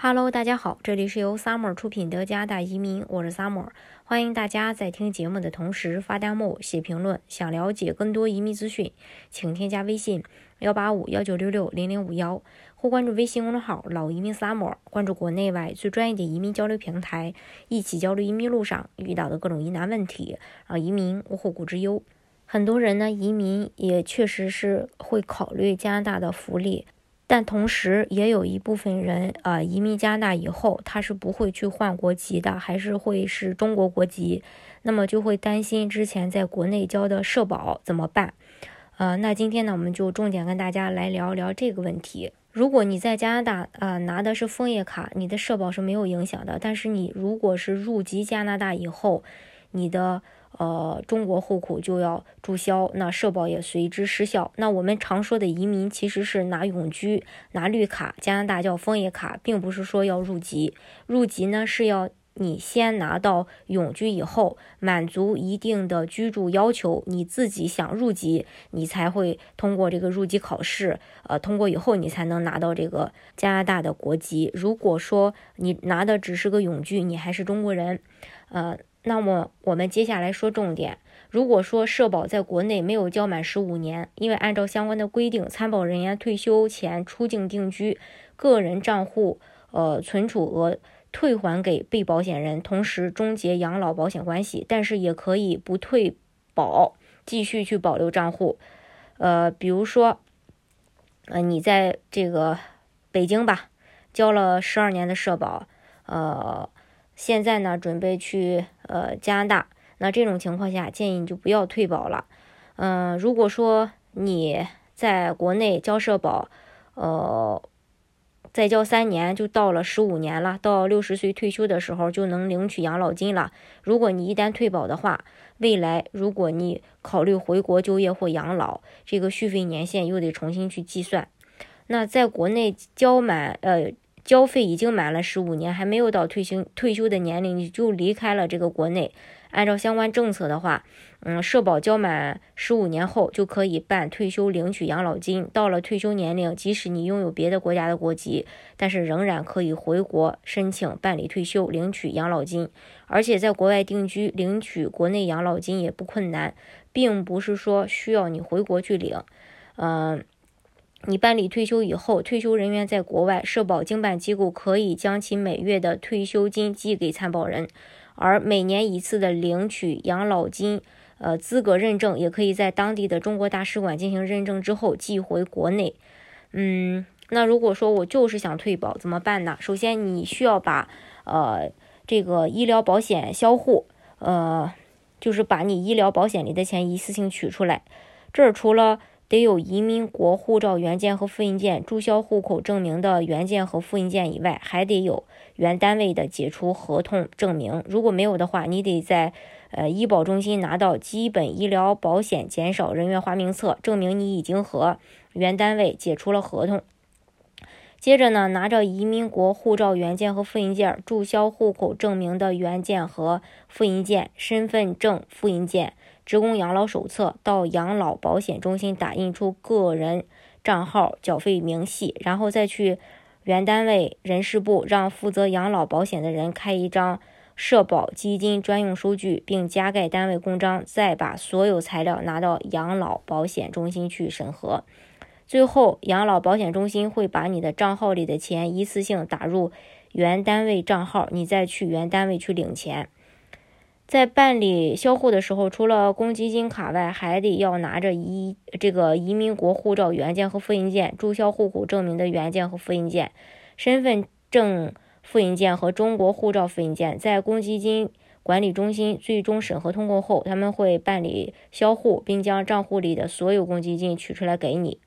Hello，大家好，这里是由 Summer 出品的加拿大移民，我是 Summer，欢迎大家在听节目的同时发弹幕、写评论。想了解更多移民资讯，请添加微信幺八五幺九六六零零五幺，或关注微信公众号“老移民 Summer”，关注国内外最专业的移民交流平台，一起交流移民路上遇到的各种疑难问题，让移民无后顾之忧。很多人呢，移民也确实是会考虑加拿大的福利。但同时，也有一部分人啊，移民加拿大以后，他是不会去换国籍的，还是会是中国国籍，那么就会担心之前在国内交的社保怎么办？呃，那今天呢，我们就重点跟大家来聊聊这个问题。如果你在加拿大啊拿的是枫叶卡，你的社保是没有影响的，但是你如果是入籍加拿大以后，你的。呃，中国户口就要注销，那社保也随之失效。那我们常说的移民其实是拿永居、拿绿卡，加拿大叫枫叶卡，并不是说要入籍。入籍呢是要你先拿到永居以后，满足一定的居住要求，你自己想入籍，你才会通过这个入籍考试。呃，通过以后你才能拿到这个加拿大的国籍。如果说你拿的只是个永居，你还是中国人，呃。那么我们接下来说重点。如果说社保在国内没有交满十五年，因为按照相关的规定，参保人员退休前出境定居，个人账户呃存储额退还给被保险人，同时终结养老保险关系。但是也可以不退保，继续去保留账户。呃，比如说，呃，你在这个北京吧，交了十二年的社保，呃。现在呢，准备去呃加拿大，那这种情况下，建议你就不要退保了。嗯，如果说你在国内交社保，呃，再交三年就到了十五年了，到六十岁退休的时候就能领取养老金了。如果你一旦退保的话，未来如果你考虑回国就业或养老，这个续费年限又得重新去计算。那在国内交满呃。交费已经满了十五年，还没有到退休退休的年龄，你就离开了这个国内。按照相关政策的话，嗯，社保交满十五年后就可以办退休领取养老金。到了退休年龄，即使你拥有别的国家的国籍，但是仍然可以回国申请办理退休领取养老金。而且在国外定居领取国内养老金也不困难，并不是说需要你回国去领，嗯。你办理退休以后，退休人员在国外社保经办机构可以将其每月的退休金寄给参保人，而每年一次的领取养老金，呃，资格认证也可以在当地的中国大使馆进行认证之后寄回国内。嗯，那如果说我就是想退保怎么办呢？首先你需要把呃这个医疗保险销户，呃，就是把你医疗保险里的钱一次性取出来。这儿除了得有移民国护照原件和复印件、注销户口证明的原件和复印件以外，还得有原单位的解除合同证明。如果没有的话，你得在呃医保中心拿到基本医疗保险减少人员花名册，证明你已经和原单位解除了合同。接着呢，拿着移民国护照原件和复印件、注销户口证明的原件和复印件、身份证复印件。职工养老手册到养老保险中心打印出个人账号缴费明细，然后再去原单位人事部让负责养老保险的人开一张社保基金专用收据，并加盖单位公章，再把所有材料拿到养老保险中心去审核。最后，养老保险中心会把你的账号里的钱一次性打入原单位账号，你再去原单位去领钱。在办理销户的时候，除了公积金卡外，还得要拿着移这个移民国护照原件和复印件、注销户口证明的原件和复印件、身份证复印件和中国护照复印件。在公积金管理中心最终审核通过后，他们会办理销户，并将账户里的所有公积金取出来给你。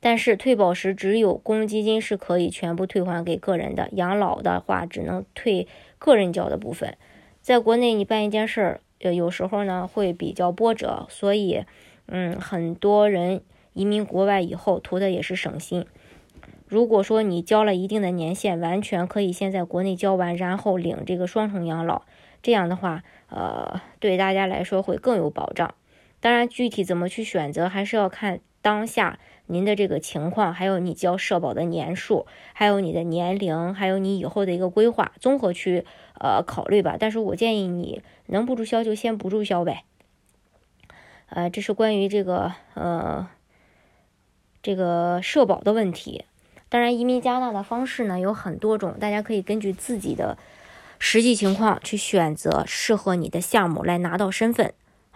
但是退保时，只有公积金是可以全部退还给个人的，养老的话只能退个人交的部分。在国内，你办一件事儿，呃，有时候呢会比较波折，所以，嗯，很多人移民国外以后图的也是省心。如果说你交了一定的年限，完全可以先在国内交完，然后领这个双重养老，这样的话，呃，对大家来说会更有保障。当然，具体怎么去选择，还是要看当下您的这个情况，还有你交社保的年数，还有你的年龄，还有你以后的一个规划，综合去呃考虑吧。但是我建议你能不注销就先不注销呗。呃，这是关于这个呃这个社保的问题。当然，移民加拿大的方式呢有很多种，大家可以根据自己的实际情况去选择适合你的项目来拿到身份。